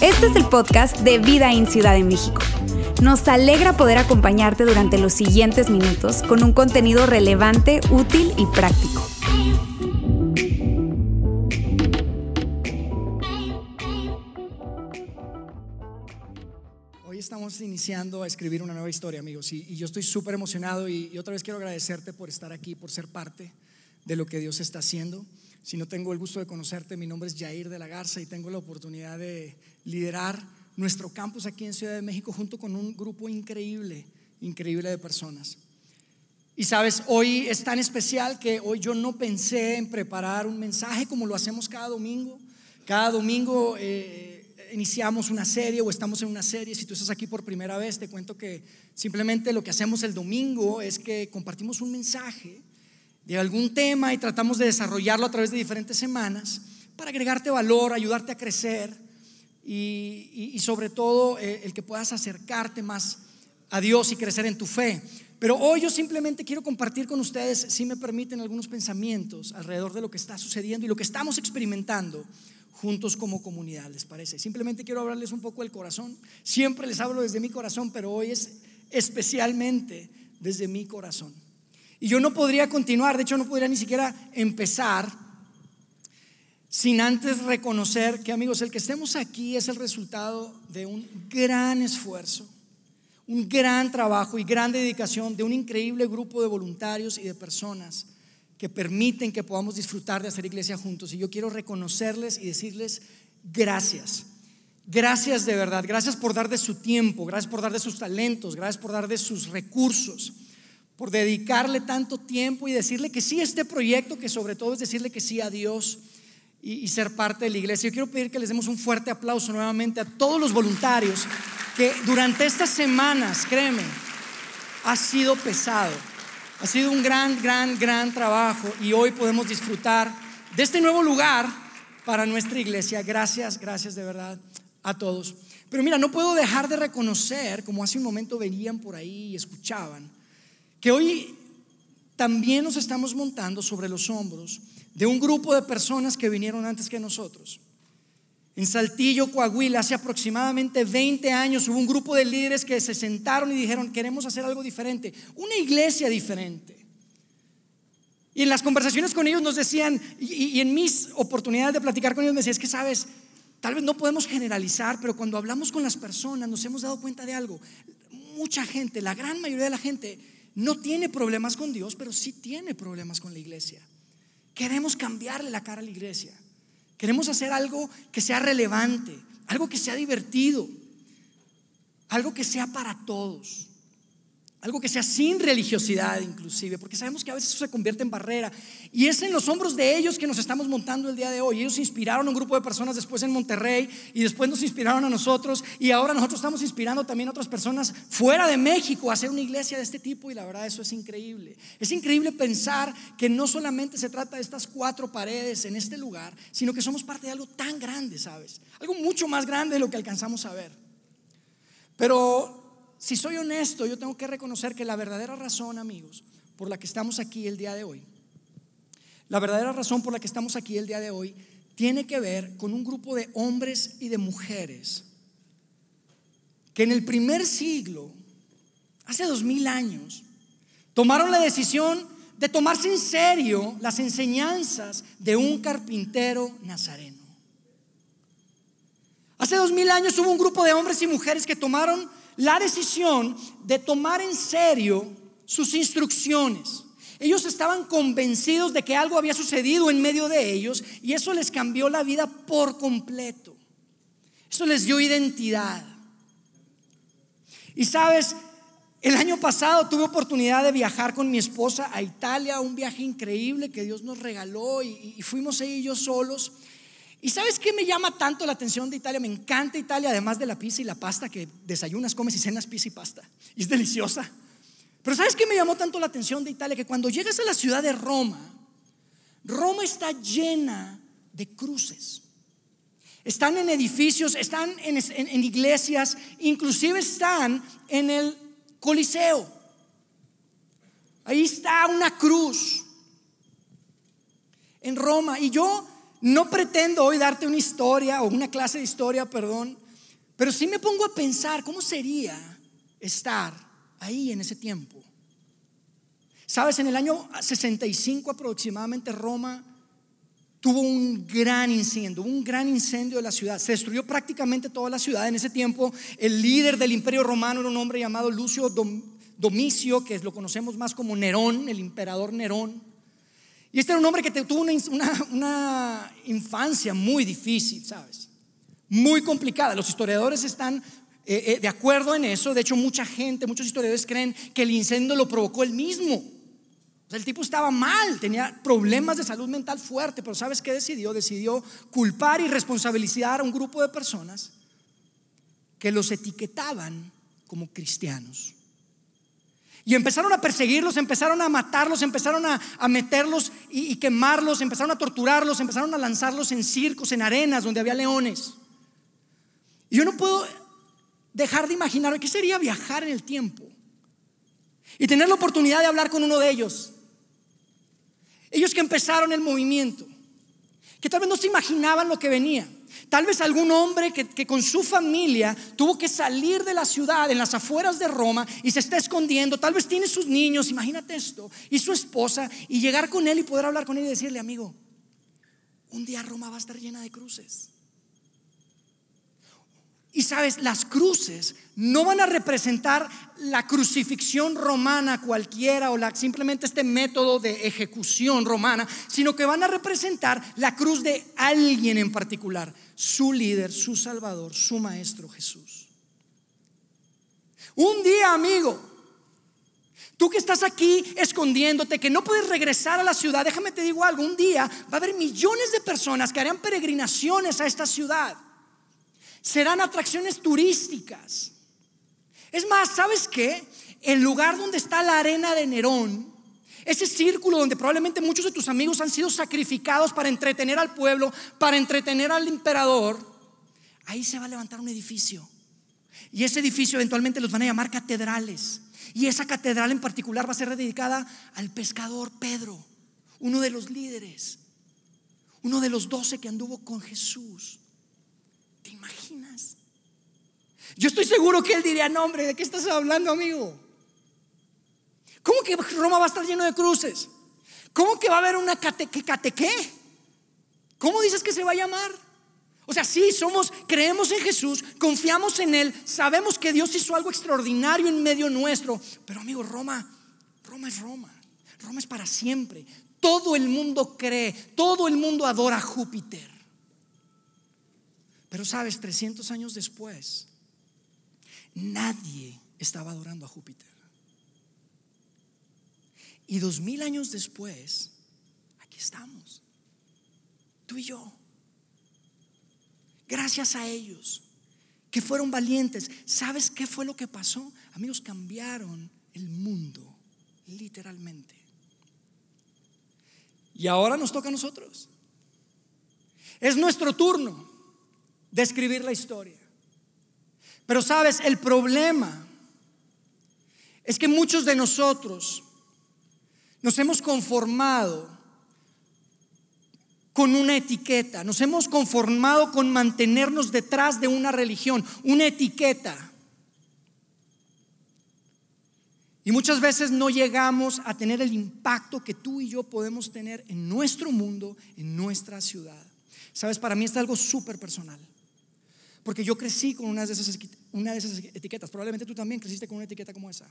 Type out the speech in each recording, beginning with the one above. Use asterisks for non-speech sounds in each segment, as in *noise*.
Este es el podcast de Vida en Ciudad de México. Nos alegra poder acompañarte durante los siguientes minutos con un contenido relevante, útil y práctico. Hoy estamos iniciando a escribir una nueva historia, amigos, y, yo estoy súper emocionado y, y otra vez quiero agradecerte por estar aquí, por ser parte de lo que Dios está haciendo. Si no tengo el gusto de conocerte, mi nombre es Jair de la Garza y tengo la oportunidad de liderar nuestro campus aquí en Ciudad de México junto con un grupo increíble, increíble de personas. Y sabes, hoy es tan especial que hoy yo no pensé en preparar un mensaje como lo hacemos cada domingo. Cada domingo eh, iniciamos una serie o estamos en una serie. Si tú estás aquí por primera vez, te cuento que simplemente lo que hacemos el domingo es que compartimos un mensaje de algún tema y tratamos de desarrollarlo a través de diferentes semanas para agregarte valor, ayudarte a crecer y, sobre todo eh, el que puedas acercarte más a Dios y crecer en tu fe. Pero hoy yo simplemente quiero compartir con ustedes, si me permiten, algunos pensamientos alrededor de lo que está sucediendo y lo que estamos experimentando juntos como comunidad, ¿les parece? Simplemente quiero hablarles un poco del corazón. Siempre les hablo desde mi corazón, pero hoy es especialmente desde mi corazón. Y yo no podría continuar, de hecho no podría ni siquiera empezar sin antes reconocer que, amigos, el que estemos aquí es el resultado de un gran esfuerzo, un gran trabajo y gran dedicación de un increíble grupo de voluntarios y de personas que permiten que podamos disfrutar de hacer iglesia juntos. Y yo quiero reconocerles y decirles gracias. Gracias de verdad, gracias por dar de su tiempo, gracias por dar de sus talentos, gracias por dar de sus recursos, por dedicarle tanto tiempo y decirle que sí a este proyecto, que sobre todo es decirle que sí a Dios y, ser parte de la iglesia. Yo quiero pedir que les demos un fuerte aplauso nuevamente a todos los voluntarios que durante estas semanas, créeme, ha sido pesado. Ha sido un gran, gran, gran trabajo y hoy podemos disfrutar de este nuevo lugar para nuestra iglesia. Gracias, gracias de verdad a todos. Pero mira, no puedo dejar de reconocer, como hace un momento venían por ahí y escuchaban, hoy también nos estamos montando sobre los hombros de un grupo de personas que vinieron antes que nosotros. En Saltillo, Coahuila, hace aproximadamente 20 años hubo un grupo de líderes que se sentaron y dijeron, queremos hacer algo diferente, una iglesia diferente. Y en las conversaciones con ellos nos decían, y, en mis oportunidades de platicar con ellos me decían, es que sabes, tal vez no podemos generalizar, pero cuando hablamos con las personas nos hemos dado cuenta de algo. Mucha gente, la gran mayoría de la gente, no tiene problemas con Dios, pero sí tiene problemas con la iglesia. Queremos cambiarle la cara a la iglesia. Queremos hacer algo que sea relevante, algo que sea divertido, algo que sea para todos. Algo que sea sin religiosidad inclusive, porque sabemos que a veces eso se convierte en barrera. Y es en los hombros de ellos que nos estamos montando el día de hoy. Ellos inspiraron a un grupo de personas después en Monterrey y después nos inspiraron a nosotros y ahora nosotros estamos inspirando también a otras personas fuera de México a hacer una iglesia de este tipo y la verdad eso es increíble. Es increíble pensar que no solamente se trata de estas cuatro paredes en este lugar, sino que somos parte de algo tan grande, ¿sabes? Algo mucho más grande de lo que alcanzamos a ver. Pero si soy honesto, yo tengo que reconocer que la verdadera razón, amigos, por la que estamos aquí el día de hoy, la verdadera razón por la que estamos aquí el día de hoy, tiene que ver con un grupo de hombres y de mujeres que en el primer siglo, hace dos mil años, tomaron la decisión de tomarse en serio las enseñanzas de un carpintero nazareno. Hace dos mil años hubo un grupo de hombres y mujeres que tomaron la decisión de tomar en serio sus instrucciones. Ellos estaban convencidos de que algo había sucedido en medio de ellos y eso les cambió la vida por completo. Eso les dio identidad. Y sabes, el año pasado tuve oportunidad de viajar con mi esposa a Italia, un viaje increíble que Dios nos regaló y, fuimos ella y yo solos. ¿Y sabes qué me llama tanto la atención de Italia? Me encanta Italia, además de la pizza y la pasta, que desayunas, comes y cenas pizza y pasta. Y es deliciosa. Pero ¿sabes qué me llamó tanto la atención de Italia? Que cuando llegas a la ciudad de Roma, Roma está llena de cruces. Están en edificios, están en, en iglesias, inclusive están en el Coliseo. Ahí está una cruz. en Roma. Y yo no pretendo hoy darte una historia o una clase de historia, perdón, pero sí me pongo a pensar cómo sería estar ahí en ese tiempo. Sabes, en el año 65 aproximadamente Roma tuvo un gran incendio, un gran incendio de la ciudad. Se destruyó prácticamente toda la ciudad. En ese tiempo el líder del imperio romano era un hombre llamado Lucio Domicio, que lo conocemos más como Nerón, el emperador Nerón. Y este era un hombre que tuvo una, infancia muy difícil, ¿sabes? Muy complicada. Los historiadores están eh, eh, de acuerdo en eso. De hecho, mucha gente, muchos historiadores creen que el incendio lo provocó él mismo. el tipo estaba mal, tenía problemas de salud mental fuerte, pero ¿sabes qué decidió? Decidió culpar y responsabilizar a un grupo de personas que los etiquetaban como cristianos. Y empezaron a perseguirlos, empezaron a matarlos, empezaron a, meterlos y, y, quemarlos, empezaron a torturarlos, empezaron a lanzarlos en circos, en arenas donde había leones. Y yo no puedo dejar de imaginar qué sería viajar en el tiempo y tener la oportunidad de hablar con uno de ellos. Ellos que empezaron el movimiento, que tal vez no se imaginaban lo que venía. Tal vez algún hombre que, con su familia tuvo que salir de la ciudad, en las afueras de Roma, y se está escondiendo. Tal vez tiene sus niños, imagínate esto, y su esposa, y llegar con él y poder hablar con él y decirle, amigo, un día Roma va a estar llena de cruces. Y sabes, las cruces no van a representar la crucifixión romana cualquiera o la, simplemente este método de ejecución romana, sino que van a representar la cruz de alguien en particular, su líder, su salvador, su maestro Jesús. Un día, amigo, tú que estás aquí escondiéndote, que no puedes regresar a la ciudad, déjame te digo algo, un día va a haber millones de personas que harán peregrinaciones a esta ciudad serán atracciones turísticas. Es más, ¿sabes qué? El lugar donde está la arena de Nerón, ese círculo donde probablemente muchos de tus amigos han sido sacrificados para entretener al pueblo, para entretener al emperador, ahí se va a levantar un edificio. Y ese edificio eventualmente los van a llamar catedrales. Y esa catedral en particular va a ser dedicada al pescador Pedro, uno de los líderes, uno de los doce que anduvo con Jesús. ¿Te imaginas? Yo estoy seguro que él diría, no hombre, ¿de qué estás hablando, amigo? ¿Cómo que Roma va a estar lleno de cruces? ¿Cómo que va a haber una cate, qué? ¿Cómo dices que se va a llamar? O sea, sí, somos, creemos en Jesús, confiamos en Él, sabemos que Dios hizo algo extraordinario en medio nuestro, pero amigo, Roma, Roma es Roma, Roma es para siempre. Todo el mundo cree, todo el mundo adora a Júpiter. Pero sabes, 300 años después, nadie estaba adorando a Júpiter. Y dos mil años después, aquí estamos, tú y yo. Gracias a ellos, que fueron valientes. ¿Sabes qué fue lo que pasó? Amigos, cambiaron el mundo, literalmente. Y ahora nos toca a nosotros. Es nuestro turno describir la historia. Pero sabes, el problema es que muchos de nosotros nos hemos conformado con una etiqueta, nos hemos conformado con mantenernos detrás de una religión, una etiqueta. Y muchas veces no llegamos a tener el impacto que tú y yo podemos tener en nuestro mundo, en nuestra ciudad. Sabes, para mí es algo súper personal. Porque yo crecí con una de, esas, una de esas etiquetas. Probablemente tú también creciste con una etiqueta como esa.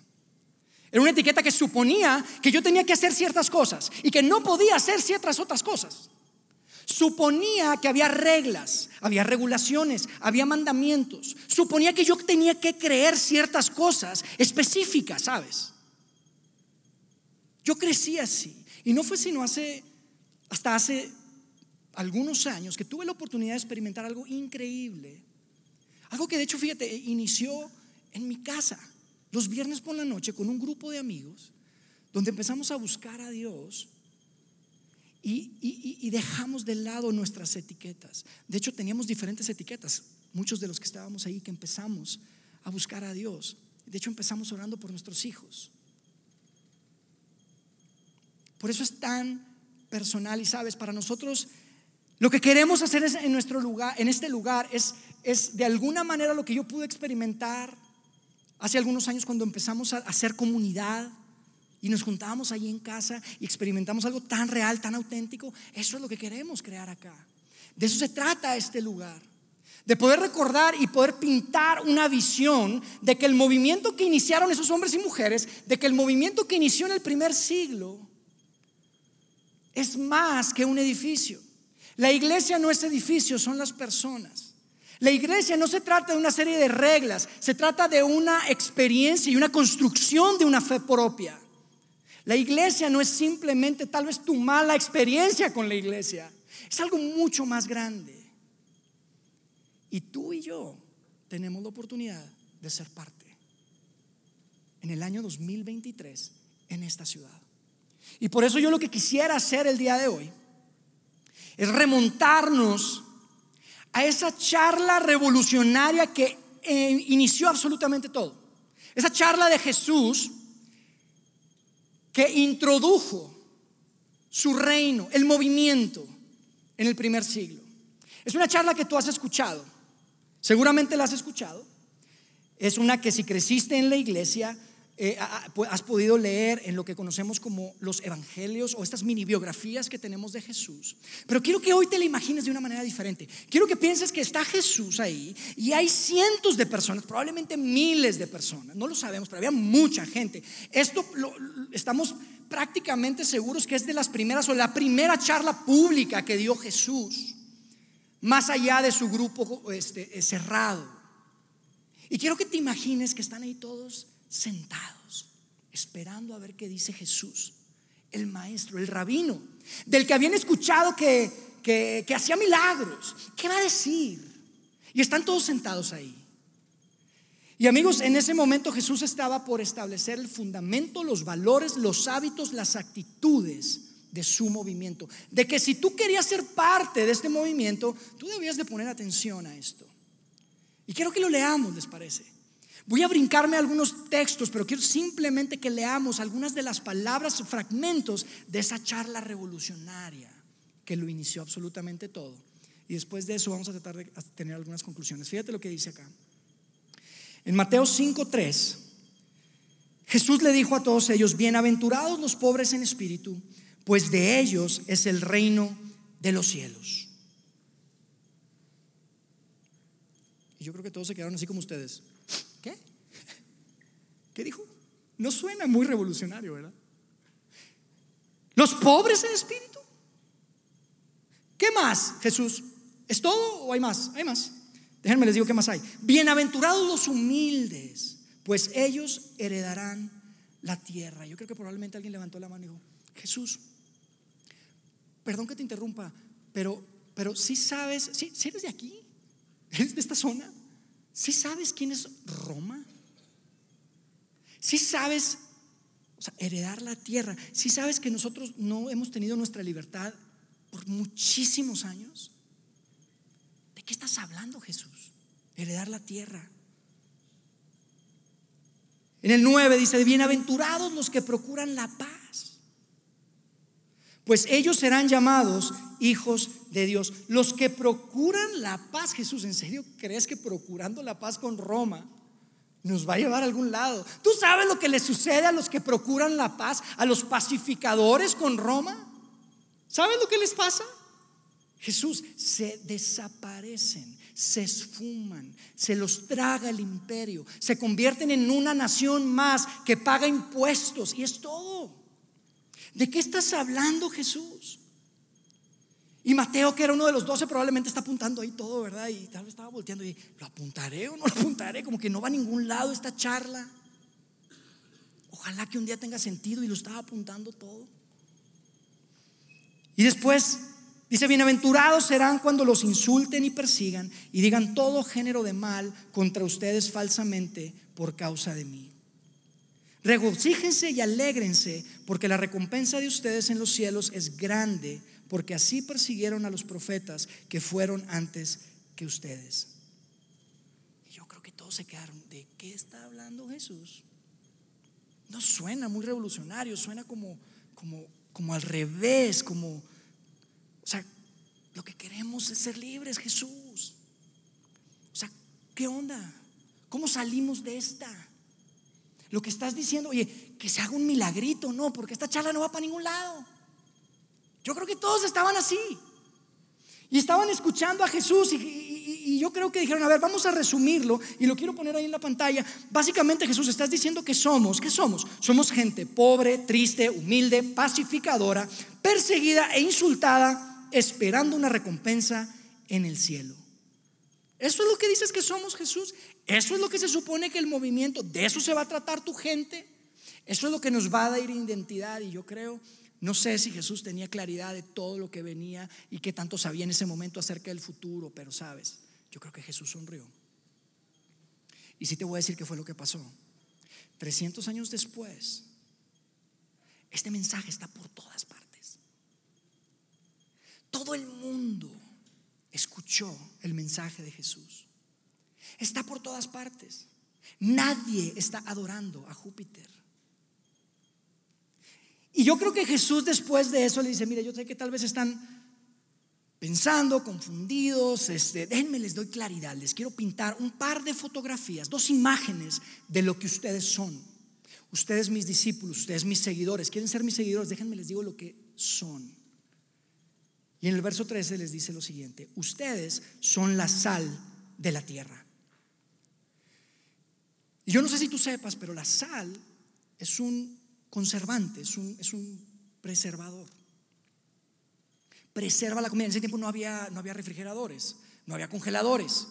Era una etiqueta que suponía que yo tenía que hacer ciertas cosas y que no podía hacer ciertas otras cosas. Suponía que había reglas, había regulaciones, había mandamientos. Suponía que yo tenía que creer ciertas cosas específicas, ¿sabes? Yo crecí así. Y no fue sino hace, hasta hace algunos años que tuve la oportunidad de experimentar algo increíble algo que de hecho, fíjate, inició en mi casa, los viernes por la noche, con un grupo de amigos, donde empezamos a buscar a Dios y, dejamos de lado nuestras etiquetas. De hecho, teníamos diferentes etiquetas, muchos de los que estábamos ahí, que empezamos a buscar a Dios. De hecho, empezamos orando por nuestros hijos. Por eso es tan personal y sabes, para nosotros lo que queremos hacer en nuestro lugar, en este lugar es, es de alguna manera lo que yo pude experimentar hace algunos años cuando empezamos a hacer comunidad y nos juntábamos allí en casa y experimentamos algo tan real, tan auténtico. Eso es lo que queremos crear acá. De eso se trata este lugar. De poder recordar y poder pintar una visión de que el movimiento que iniciaron esos hombres y mujeres, de que el movimiento que inició en el primer siglo, es más que un edificio. La iglesia no es edificio, son las personas. La iglesia no se trata de una serie de reglas, se trata de una experiencia y una construcción de una fe propia. La iglesia no es simplemente tal vez tu mala experiencia con la iglesia, es algo mucho más grande. Y tú y yo tenemos la oportunidad de ser parte en el año 2023 en esta ciudad. Y por eso yo lo que quisiera hacer el día de hoy es remontarnos a esa charla revolucionaria que eh, inició absolutamente todo. Esa charla de Jesús que introdujo su reino, el movimiento en el primer siglo. Es una charla que tú has escuchado, seguramente la has escuchado. Es una que si creciste en la iglesia, eh, has podido leer en lo que conocemos como los evangelios o estas mini biografías que tenemos de Jesús. Pero quiero que hoy te la imagines de una manera diferente. Quiero que pienses que está Jesús ahí y hay cientos de personas, probablemente miles de personas, no lo sabemos, pero había mucha gente. Esto lo, estamos prácticamente seguros que es de las primeras o la primera charla pública que dio Jesús, más allá de su grupo este, cerrado. Y quiero que te imagines que están ahí todos sentados, esperando a ver qué dice Jesús, el maestro, el rabino, del que habían escuchado que, que, hacía milagros. ¿Qué va a decir? Y están todos sentados ahí. Y amigos, en ese momento Jesús estaba por establecer el fundamento, los valores, los hábitos, las actitudes de su movimiento. De que si tú querías ser parte de este movimiento, tú debías de poner atención a esto. Y quiero que lo leamos, ¿les parece? Voy a brincarme algunos textos, pero quiero simplemente que leamos algunas de las palabras fragmentos de esa charla revolucionaria que lo inició absolutamente todo. Y después de eso vamos a tratar de tener algunas conclusiones. Fíjate lo que dice acá. En Mateo 5:3, Jesús le dijo a todos ellos, bienaventurados los pobres en espíritu, pues de ellos es el reino de los cielos. Y yo creo que todos se quedaron así como ustedes. ¿Qué? ¿Qué dijo? No suena muy revolucionario, ¿verdad? Los pobres en espíritu. ¿Qué más, Jesús? ¿Es todo o hay más? Hay más. Déjenme les digo qué más hay. Bienaventurados los humildes, pues ellos heredarán la tierra. Yo creo que probablemente alguien levantó la mano y dijo, Jesús, perdón que te interrumpa, pero, pero si sabes, si eres de aquí, eres de esta zona, si sabes quién es Roma? Si sabes heredar la tierra? Si sabes que nosotros no hemos tenido nuestra libertad por muchísimos años? ¿De qué estás hablando, Jesús? Heredar la tierra. En el 9 dice, bienaventurados los que procuran la paz, pues ellos serán llamados hijos de Dios. Los que procuran la paz, Jesús, ¿en serio crees que procurando la paz con Roma nos va a llevar a algún lado? ¿Tú sabes lo que le sucede a los que procuran la paz, a los pacificadores con Roma? ¿Sabes lo que les pasa? Jesús, se desaparecen, se esfuman, se los traga el imperio, se convierten en una nación más que paga impuestos y es todo. ¿De qué estás hablando, Jesús? Y Mateo, que era uno de los doce, probablemente está apuntando ahí todo, ¿verdad? Y tal vez estaba volteando y, ¿lo apuntaré o no lo apuntaré? Como que no va a ningún lado esta charla. Ojalá que un día tenga sentido y lo estaba apuntando todo. Y después dice, bienaventurados serán cuando los insulten y persigan y digan todo género de mal contra ustedes falsamente por causa de mí. Regocíjense y alégrense porque la recompensa de ustedes en los cielos es grande porque así persiguieron a los profetas que fueron antes que ustedes. Y yo creo que todos se quedaron, ¿de qué está hablando Jesús? No suena muy revolucionario, suena como, como como al revés, como, o sea, lo que queremos es ser libres, Jesús. O sea, ¿qué onda? ¿Cómo salimos de esta? Lo que estás diciendo, oye, que se haga un milagrito, no, porque esta charla no va para ningún lado. Yo creo que todos estaban así. Y estaban escuchando a Jesús y, yo creo que dijeron, a ver, vamos a resumirlo y lo quiero poner ahí en la pantalla. Básicamente Jesús, estás diciendo que somos, ¿qué somos? Somos gente pobre, triste, humilde, pacificadora, perseguida e insultada, esperando una recompensa en el cielo. Eso es lo que dices que somos Jesús. Eso es lo que se supone que el movimiento, de eso se va a tratar tu gente. Eso es lo que nos va a dar identidad y yo creo no sé si Jesús tenía claridad de todo lo que venía y qué tanto sabía en ese momento acerca del futuro, pero sabes, yo creo que Jesús sonrió. Y sí te voy a decir qué fue lo que pasó. 300 años después, este mensaje está por todas partes. Todo el mundo escuchó el mensaje de Jesús. Está por todas partes. Nadie está adorando a Júpiter. Y yo creo que Jesús después de eso le dice, mire, yo sé que tal vez están pensando, confundidos, este, déjenme les doy claridad, les quiero pintar un par de fotografías, dos imágenes de lo que ustedes son. Ustedes mis discípulos, ustedes mis seguidores, quieren ser mis seguidores, déjenme les digo lo que son. Y en el verso 13 les dice lo siguiente, ustedes son la sal de la tierra. Y yo no sé si tú sepas, pero la sal es un conservante, es un, es un preservador. Preserva la comida. En ese tiempo no había, no había refrigeradores, no había congeladores.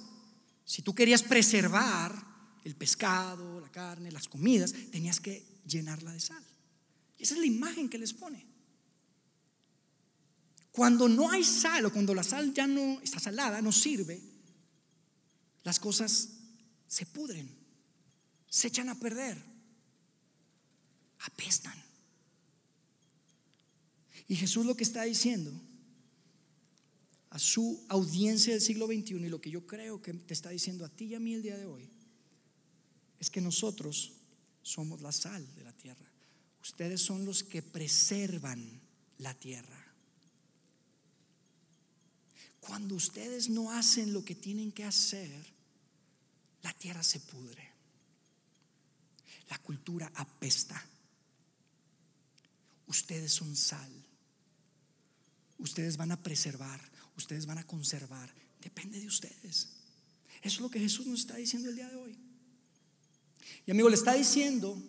Si tú querías preservar el pescado, la carne, las comidas, tenías que llenarla de sal. Y esa es la imagen que les pone. Cuando no hay sal o cuando la sal ya no está salada, no sirve, las cosas se pudren, se echan a perder apestan. Y Jesús lo que está diciendo a su audiencia del siglo XXI y lo que yo creo que te está diciendo a ti y a mí el día de hoy es que nosotros somos la sal de la tierra. Ustedes son los que preservan la tierra. Cuando ustedes no hacen lo que tienen que hacer, la tierra se pudre. La cultura apesta. Ustedes son sal. Ustedes van a preservar, ustedes van a conservar. Depende de ustedes. Eso es lo que Jesús nos está diciendo el día de hoy. Y amigo, le está diciendo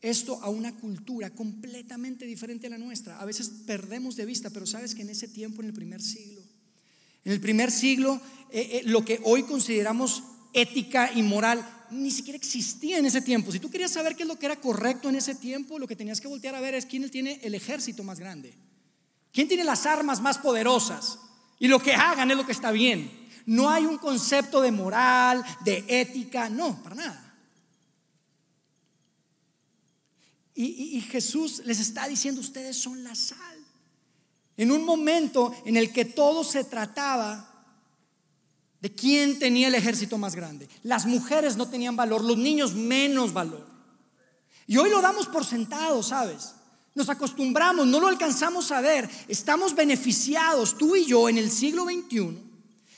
esto a una cultura completamente diferente a la nuestra. A veces perdemos de vista, pero sabes que en ese tiempo, en el primer siglo, en el primer siglo, eh, eh, lo que hoy consideramos ética y moral ni siquiera existía en ese tiempo. Si tú querías saber qué es lo que era correcto en ese tiempo, lo que tenías que voltear a ver es quién tiene el ejército más grande, quién tiene las armas más poderosas. Y lo que hagan es lo que está bien. No hay un concepto de moral, de ética, no, para nada. Y, y, Jesús les está diciendo, ustedes son la sal. En un momento en el que todo se trataba de quién tenía el ejército más grande. Las mujeres no tenían valor, los niños menos valor. Y hoy lo damos por sentado, ¿sabes? Nos acostumbramos, no lo alcanzamos a ver. Estamos beneficiados, tú y yo, en el siglo XXI,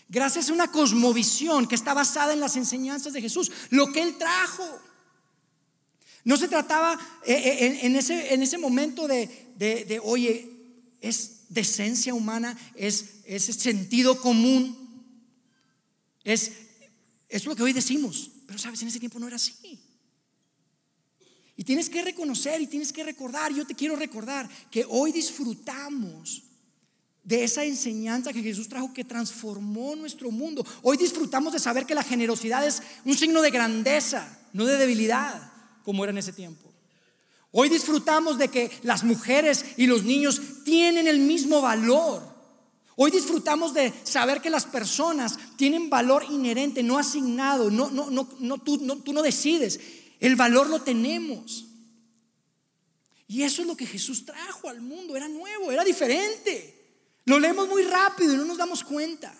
gracias a una cosmovisión que está basada en las enseñanzas de Jesús, lo que Él trajo. No se trataba eh, eh, en, ese, en ese momento de, de, oye, es decencia humana, es, es sentido común. Es, es lo que hoy decimos, pero sabes, en ese tiempo no era así. Y tienes que reconocer y tienes que recordar, yo te quiero recordar que hoy disfrutamos de esa enseñanza que Jesús trajo que transformó nuestro mundo. Hoy disfrutamos de saber que la generosidad es un signo de grandeza, no de debilidad, como era en ese tiempo. Hoy disfrutamos de que las mujeres y los niños tienen el mismo valor Hoy disfrutamos de saber que las personas tienen valor inherente, no asignado, no, no, no, no, tú, no, decides, el valor lo tenemos. Y eso es lo que Jesús trajo al mundo, era nuevo, era diferente. Lo leemos muy rápido y no nos damos cuenta.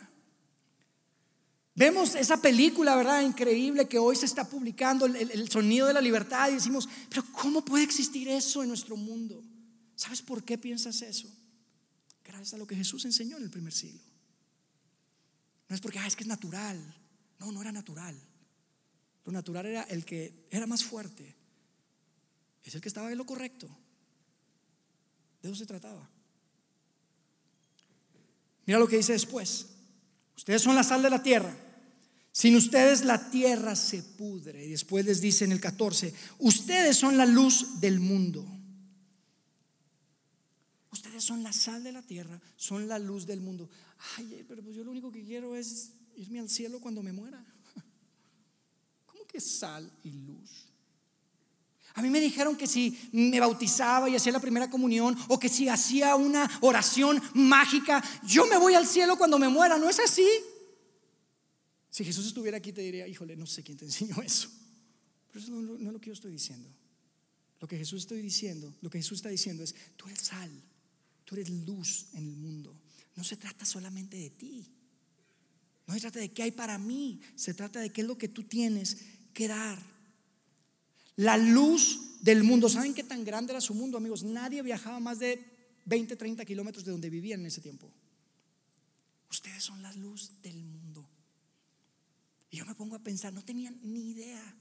Vemos esa película, ¿verdad? Increíble que hoy se está publicando, el, el, sonido de la libertad, y decimos, pero ¿cómo puede existir eso en nuestro mundo? ¿Sabes por qué piensas eso? Gracias a lo que Jesús enseñó en el primer siglo. No es porque, ah, es que es natural. No, no era natural. Lo natural era el que era más fuerte. Es el que estaba en lo correcto. De eso se trataba. Mira lo que dice después. Ustedes son la sal de la tierra. Sin ustedes la tierra se pudre. Y después les dice en el 14, ustedes son la luz del mundo. Ustedes son la sal de la tierra, son la luz del mundo. Ay, pero pues yo lo único que quiero es irme al cielo cuando me muera. *laughs* ¿Cómo que sal y luz? A mí me dijeron que si me bautizaba y hacía la primera comunión o que si hacía una oración mágica, yo me voy al cielo cuando me muera. ¿No es así? Si Jesús estuviera aquí te diría, híjole, no sé quién te *laughs* enseñó eso. Pero eso no, no es lo que yo estoy diciendo. Lo que Jesús estoy diciendo, lo que Jesús está diciendo es, tú eres sal, tú eres luz en el mundo. No se trata solamente de ti. No se trata de qué hay para mí, se trata de qué es lo que tú tienes que dar. La luz del mundo. ¿Saben qué tan grande era su mundo, amigos? Nadie viajaba más de 20, 30 kilómetros de donde vivían en ese tiempo. Ustedes son la luz del mundo. Y yo me pongo a pensar, no tenían ni idea.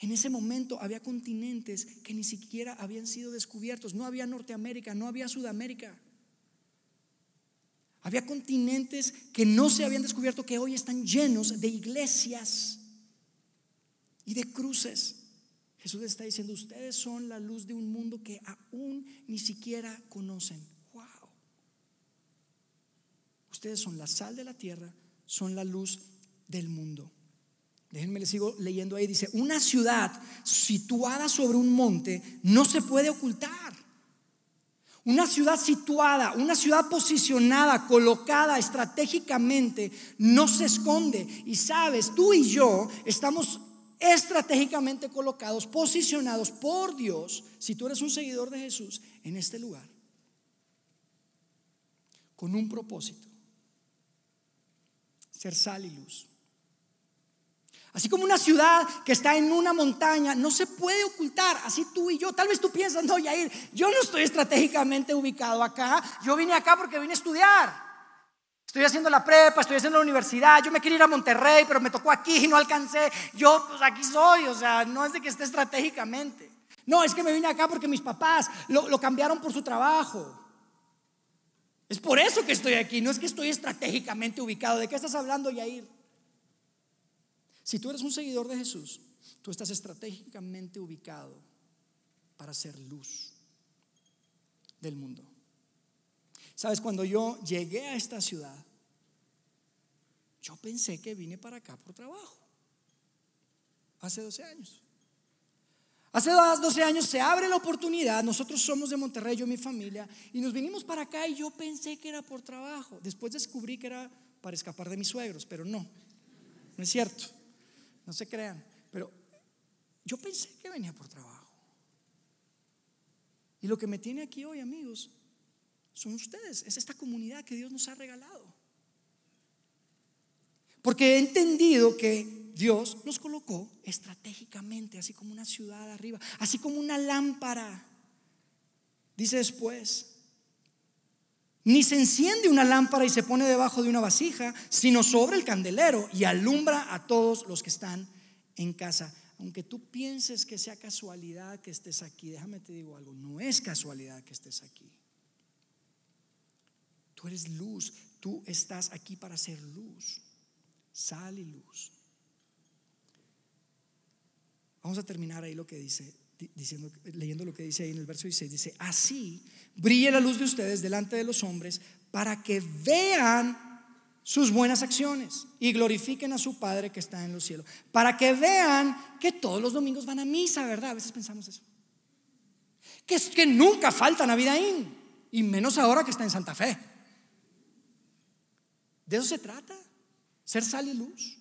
En ese momento había continentes que ni siquiera habían sido descubiertos. No había Norteamérica, no había Sudamérica. Había continentes que no se habían descubierto que hoy están llenos de iglesias y de cruces. Jesús está diciendo, ustedes son la luz de un mundo que aún ni siquiera conocen. Wow. Ustedes son la sal de la tierra, son la luz del mundo. Déjenme le sigo leyendo ahí. Dice, una ciudad situada sobre un monte no se puede ocultar. Una ciudad situada, una ciudad posicionada, colocada estratégicamente, no se esconde. Y sabes, tú y yo estamos estratégicamente colocados, posicionados por Dios, si tú eres un seguidor de Jesús, en este lugar, con un propósito, ser sal y luz. Así como una ciudad que está en una montaña no se puede ocultar, así tú y yo, tal vez tú piensas, no, Yair, yo no estoy estratégicamente ubicado acá, yo vine acá porque vine a estudiar. Estoy haciendo la prepa, estoy haciendo la universidad, yo me quiero ir a Monterrey, pero me tocó aquí y no alcancé. Yo, pues aquí soy, o sea, no es de que esté estratégicamente. No, es que me vine acá porque mis papás lo, lo cambiaron por su trabajo. Es por eso que estoy aquí, no es que estoy estratégicamente ubicado. ¿De qué estás hablando, Yair? Si tú eres un seguidor de Jesús, tú estás estratégicamente ubicado para ser luz del mundo. Sabes, cuando yo llegué a esta ciudad, yo pensé que vine para acá por trabajo. Hace 12 años. Hace 12 años se abre la oportunidad, nosotros somos de Monterrey, yo y mi familia, y nos vinimos para acá y yo pensé que era por trabajo. Después descubrí que era para escapar de mis suegros, pero no, no es cierto, no se crean. Pero yo pensé que venía por trabajo. Y lo que me tiene aquí hoy, amigos, son ustedes, es esta comunidad que Dios nos ha regalado. Porque he entendido que Dios nos colocó estratégicamente, así como una ciudad arriba, así como una lámpara. Dice después, ni se enciende una lámpara y se pone debajo de una vasija, sino sobre el candelero y alumbra a todos los que están en casa. Aunque tú pienses que sea casualidad que estés aquí, déjame te digo algo, no es casualidad que estés aquí. Tú eres luz, tú estás aquí para ser luz, sal y luz. Vamos a terminar ahí lo que dice, diciendo, leyendo lo que dice ahí en el verso 16. Dice, así brille la luz de ustedes delante de los hombres para que vean sus buenas acciones y glorifiquen a su Padre que está en los cielos. Para que vean que todos los domingos van a misa, ¿verdad? A veces pensamos eso. Que es que nunca falta Navidad y menos ahora que está en Santa Fe. De eso se trata, ser sal y luz.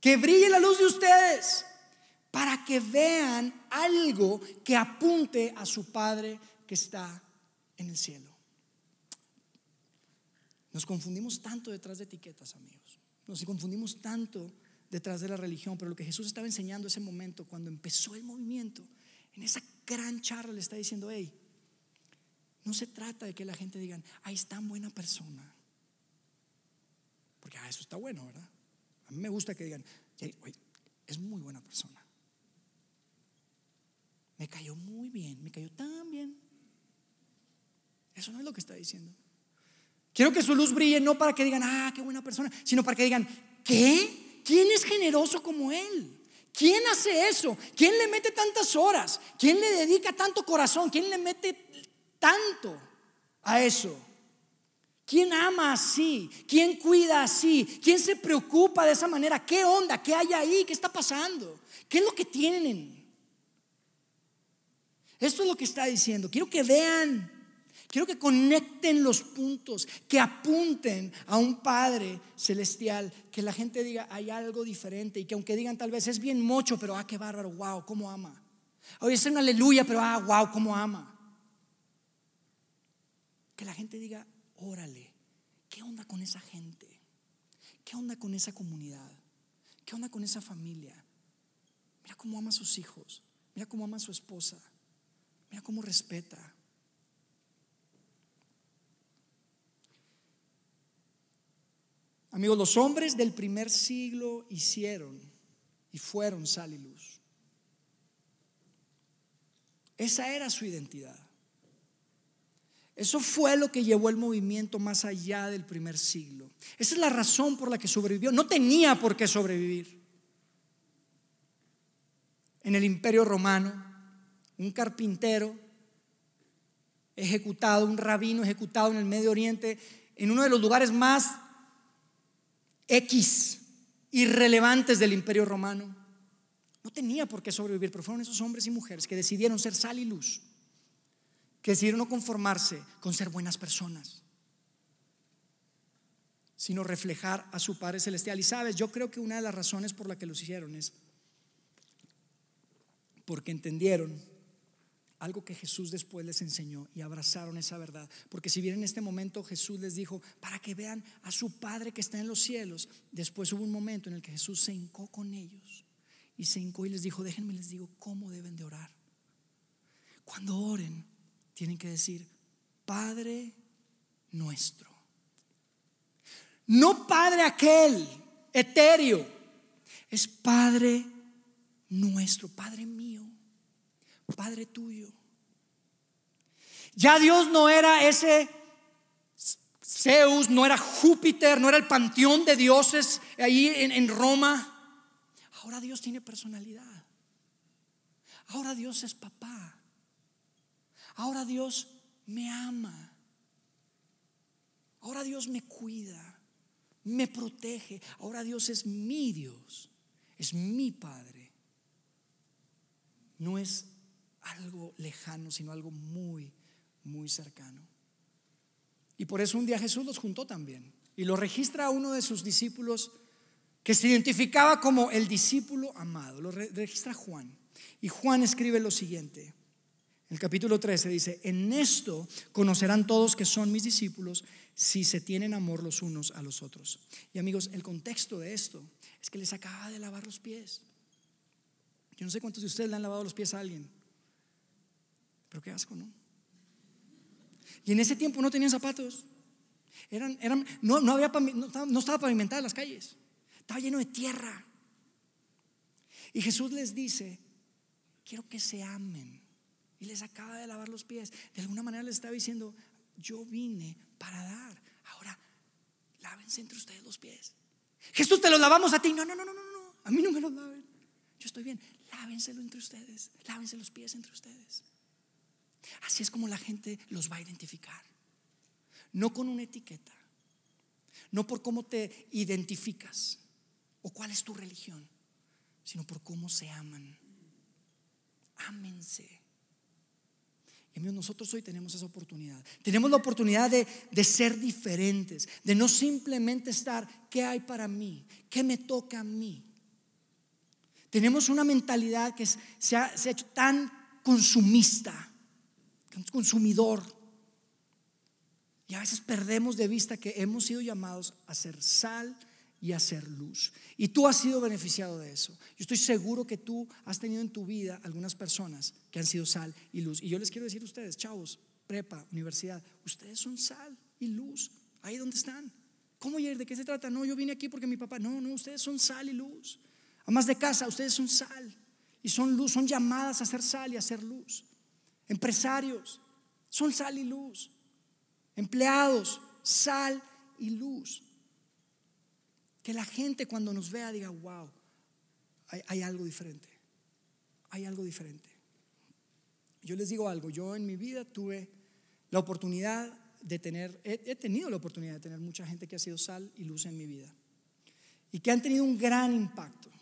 Que brille la luz de ustedes para que vean algo que apunte a su Padre que está en el cielo. Nos confundimos tanto detrás de etiquetas, amigos. Nos confundimos tanto detrás de la religión, pero lo que Jesús estaba enseñando ese momento, cuando empezó el movimiento, en esa gran charla le está diciendo, hey, no se trata de que la gente diga, ay, es tan buena persona. Porque ah, eso está bueno, ¿verdad? A mí me gusta que digan, es muy buena persona. Me cayó muy bien, me cayó tan bien. Eso no es lo que está diciendo. Quiero que su luz brille no para que digan, ah, qué buena persona, sino para que digan, ¿qué? ¿Quién es generoso como él? ¿Quién hace eso? ¿Quién le mete tantas horas? ¿Quién le dedica tanto corazón? ¿Quién le mete tanto a eso? ¿Quién ama así? ¿Quién cuida así? ¿Quién se preocupa de esa manera? ¿Qué onda? ¿Qué hay ahí? ¿Qué está pasando? ¿Qué es lo que tienen? Esto es lo que está diciendo. Quiero que vean Quiero que conecten los puntos, que apunten a un Padre celestial, que la gente diga, hay algo diferente y que aunque digan tal vez es bien mocho, pero ah, qué bárbaro, wow, cómo ama. Oye, es un aleluya, pero ah, wow, cómo ama. Que la gente diga, órale, ¿qué onda con esa gente? ¿Qué onda con esa comunidad? ¿Qué onda con esa familia? Mira cómo ama a sus hijos, mira cómo ama a su esposa, mira cómo respeta. Amigos, los hombres del primer siglo hicieron y fueron sal y luz. Esa era su identidad. Eso fue lo que llevó el movimiento más allá del primer siglo. Esa es la razón por la que sobrevivió. No tenía por qué sobrevivir. En el imperio romano, un carpintero ejecutado, un rabino ejecutado en el Medio Oriente, en uno de los lugares más X irrelevantes del imperio romano. No tenía por qué sobrevivir, pero fueron esos hombres y mujeres que decidieron ser sal y luz, que decidieron no conformarse con ser buenas personas, sino reflejar a su Padre Celestial. Y sabes, yo creo que una de las razones por la que los hicieron es porque entendieron algo que Jesús después les enseñó y abrazaron esa verdad. Porque si bien en este momento Jesús les dijo, para que vean a su Padre que está en los cielos, después hubo un momento en el que Jesús se hincó con ellos y se hincó y les dijo, déjenme les digo cómo deben de orar. Cuando oren, tienen que decir, Padre nuestro. No Padre aquel, etéreo, es Padre nuestro, Padre mío. Padre tuyo. Ya Dios no era ese Zeus, no era Júpiter, no era el panteón de dioses ahí en, Roma. Ahora Dios tiene personalidad. Ahora Dios es papá. Ahora Dios me ama. Ahora Dios me cuida, me protege. Ahora Dios es mi Dios, es mi Padre. No es algo lejano, sino algo muy, muy cercano. Y por eso un día Jesús los juntó también y lo registra a uno de sus discípulos que se identificaba como el discípulo amado. Lo registra Juan. Y Juan escribe lo siguiente. En el capítulo 13 dice, en esto conocerán todos que son mis discípulos si se tienen amor los unos a los otros. Y amigos, el contexto de esto es que les acaba de lavar los pies. Yo no sé cuántos de ustedes le han lavado los pies a alguien. Pero qué asco, ¿no? Y en ese tiempo no tenían zapatos. Eran, eran, no, no, había, estaba, no estaba pavimentada las calles. Estaba lleno de tierra. Y Jesús les dice, quiero que se amen. Y les acaba de lavar los pies. De alguna manera les estaba diciendo, yo vine para dar. Ahora, lávense entre ustedes los pies. Jesús, te los lavamos a ti. No, no, no, no, no, no. A mí no me los laven. Yo estoy bien. Lávenselo entre ustedes. Lávense los pies entre ustedes. Así es como la gente los va a identificar. No con una etiqueta, no por cómo te identificas o cuál es tu religión, sino por cómo se aman. Ámense. Y amigos, nosotros hoy tenemos esa oportunidad. Tenemos la oportunidad de, de, ser diferentes, de no simplemente estar, ¿qué hay para mí? ¿Qué me toca a mí? Tenemos una mentalidad que se ha, se ha hecho tan consumista consumidor. Y a veces perdemos de vista que hemos sido llamados a ser sal y hacer luz. Y tú has sido beneficiado de eso. Yo estoy seguro que tú has tenido en tu vida algunas personas que han sido sal y luz. Y yo les quiero decir a ustedes, chavos, prepa, universidad, ustedes son sal y luz. Ahí donde están. ¿Cómo ir? ¿De qué se trata? No, yo vine aquí porque mi papá. No, no, ustedes son sal y luz. Además de casa, ustedes son sal y son luz, son llamadas a ser sal y a ser luz. Empresarios, son sal y luz. Empleados, sal y luz. Que la gente cuando nos vea diga, wow, hay, algo diferente. Hay algo diferente. Yo les digo algo, yo en mi vida tuve la oportunidad de tener, he, tenido la oportunidad de tener mucha gente que ha sido sal y luz en mi vida. Y que han tenido un gran impacto.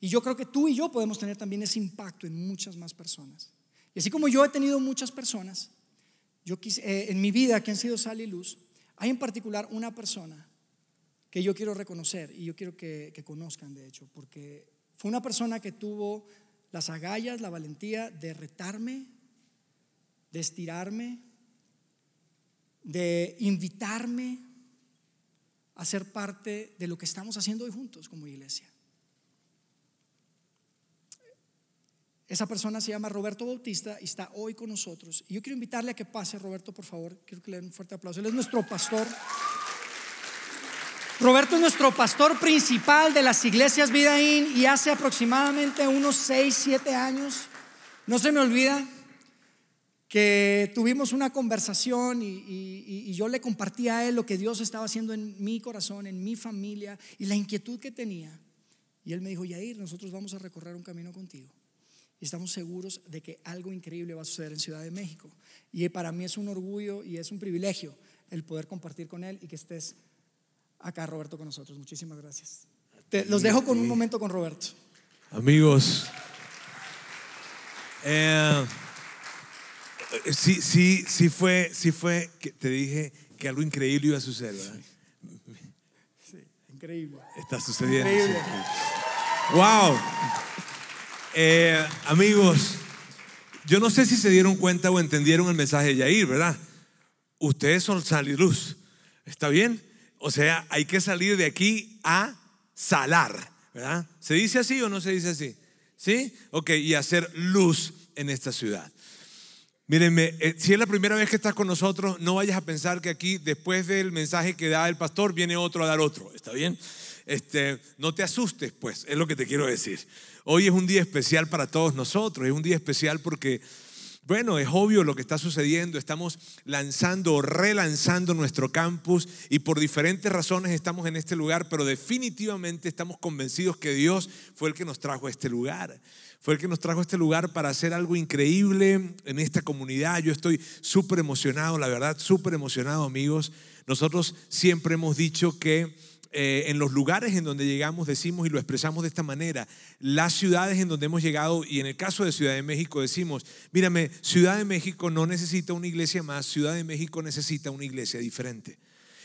Y yo creo que tú y yo podemos tener también ese impacto en muchas más personas. Y así como yo he tenido muchas personas, yo quise, eh, en mi vida que han sido sal y luz, hay en particular una persona que yo quiero reconocer y yo quiero que, conozcan, de hecho, porque fue una persona que tuvo las agallas, la valentía de retarme, de estirarme, de invitarme a ser parte de lo que estamos haciendo hoy juntos como iglesia. Esa persona se llama Roberto Bautista y está hoy con nosotros. Y yo quiero invitarle a que pase, Roberto, por favor. Quiero que le den un fuerte aplauso. Él es nuestro pastor. Roberto es nuestro pastor principal de las iglesias Vidaín y hace aproximadamente unos 6, 7 años, no se me olvida, que tuvimos una conversación y, y, yo le compartí a él lo que Dios estaba haciendo en mi corazón, en mi familia y la inquietud que tenía. Y él me dijo, Yair, nosotros vamos a recorrer un camino contigo. Y estamos seguros de que algo increíble va a suceder en Ciudad de México. Y para mí es un orgullo y es un privilegio el poder compartir con él y que estés acá, Roberto, con nosotros. Muchísimas gracias. los dejo con un momento con Roberto. Amigos, eh, sí, sí, sí fue, sí fue que te dije que algo increíble iba a suceder, Sí, increíble. Está sucediendo. Wow. Eh, amigos, yo no sé si se dieron cuenta o entendieron el mensaje de Yair, ¿verdad? Ustedes son sal luz. ¿Está bien? O sea, hay que salir de aquí a salar, ¿verdad? ¿Se dice así o no se dice así? ¿Sí? Ok, y hacer luz en esta ciudad. Mírenme, eh, si es la primera vez que estás con nosotros, no vayas a pensar que aquí, después del mensaje que da el pastor, viene otro a dar otro. ¿Está bien? Este, no te asustes, pues, es lo que te quiero decir. Hoy es un día especial para todos nosotros, es un día especial porque bueno, es obvio lo que está sucediendo. Estamos lanzando o relanzando nuestro campus y por diferentes razones estamos en este lugar, pero definitivamente estamos convencidos que Dios fue el que nos trajo a este lugar. Fue el que nos trajo a este lugar para hacer algo increíble en esta comunidad. Yo estoy súper emocionado, la verdad, súper emocionado, amigos. Nosotros siempre hemos dicho que eh, en los lugares en donde llegamos decimos y lo expresamos de esta manera, las ciudades en donde hemos llegado y en el caso de Ciudad de México decimos, mírame, Ciudad de México no necesita una iglesia más, Ciudad de México necesita una iglesia diferente.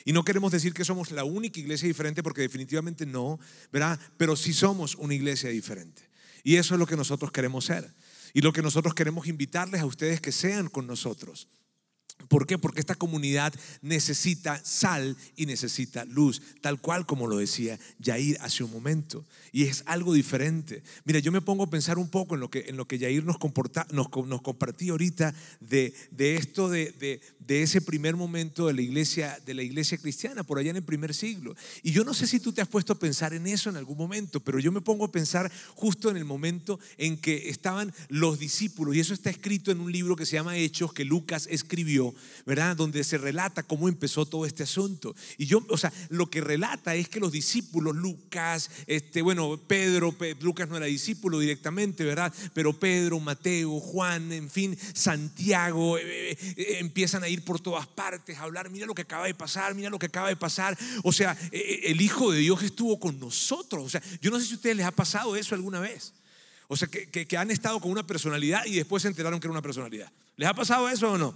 Y no queremos decir que somos la única iglesia diferente porque definitivamente no, ¿verdad? Pero sí somos una iglesia diferente. Y eso es lo que nosotros queremos ser. Y lo que nosotros queremos invitarles a ustedes que sean con nosotros. ¿Por qué? Porque esta comunidad necesita sal y necesita luz, tal cual como lo decía Yair hace un momento. Y es algo diferente. Mira, yo me pongo a pensar un poco en lo que, en lo que Yair nos, comporta, nos, nos compartía ahorita de, de esto, de, de, de, ese primer momento de la, iglesia, de la iglesia cristiana, por allá en el primer siglo. Y yo no sé si tú te has puesto a pensar en eso en algún momento, pero yo me pongo a pensar justo en el momento en que estaban los discípulos. Y eso está escrito en un libro que se llama Hechos, que Lucas escribió ¿verdad? Donde se relata cómo empezó todo este asunto. Y yo, o sea, lo que relata es que los discípulos, Lucas, este, bueno, Pedro, Lucas no era discípulo directamente, ¿verdad? Pero Pedro, Mateo, Juan, en fin, Santiago, eh, eh, eh, empiezan a ir por todas partes a hablar, mira lo que acaba de pasar, mira lo que acaba de pasar. O sea, el Hijo de Dios estuvo con nosotros. O sea, yo no sé si a ustedes les ha pasado eso alguna vez. O sea, que, que han estado con una personalidad y después se enteraron que era una personalidad. ¿Les ha pasado eso o no?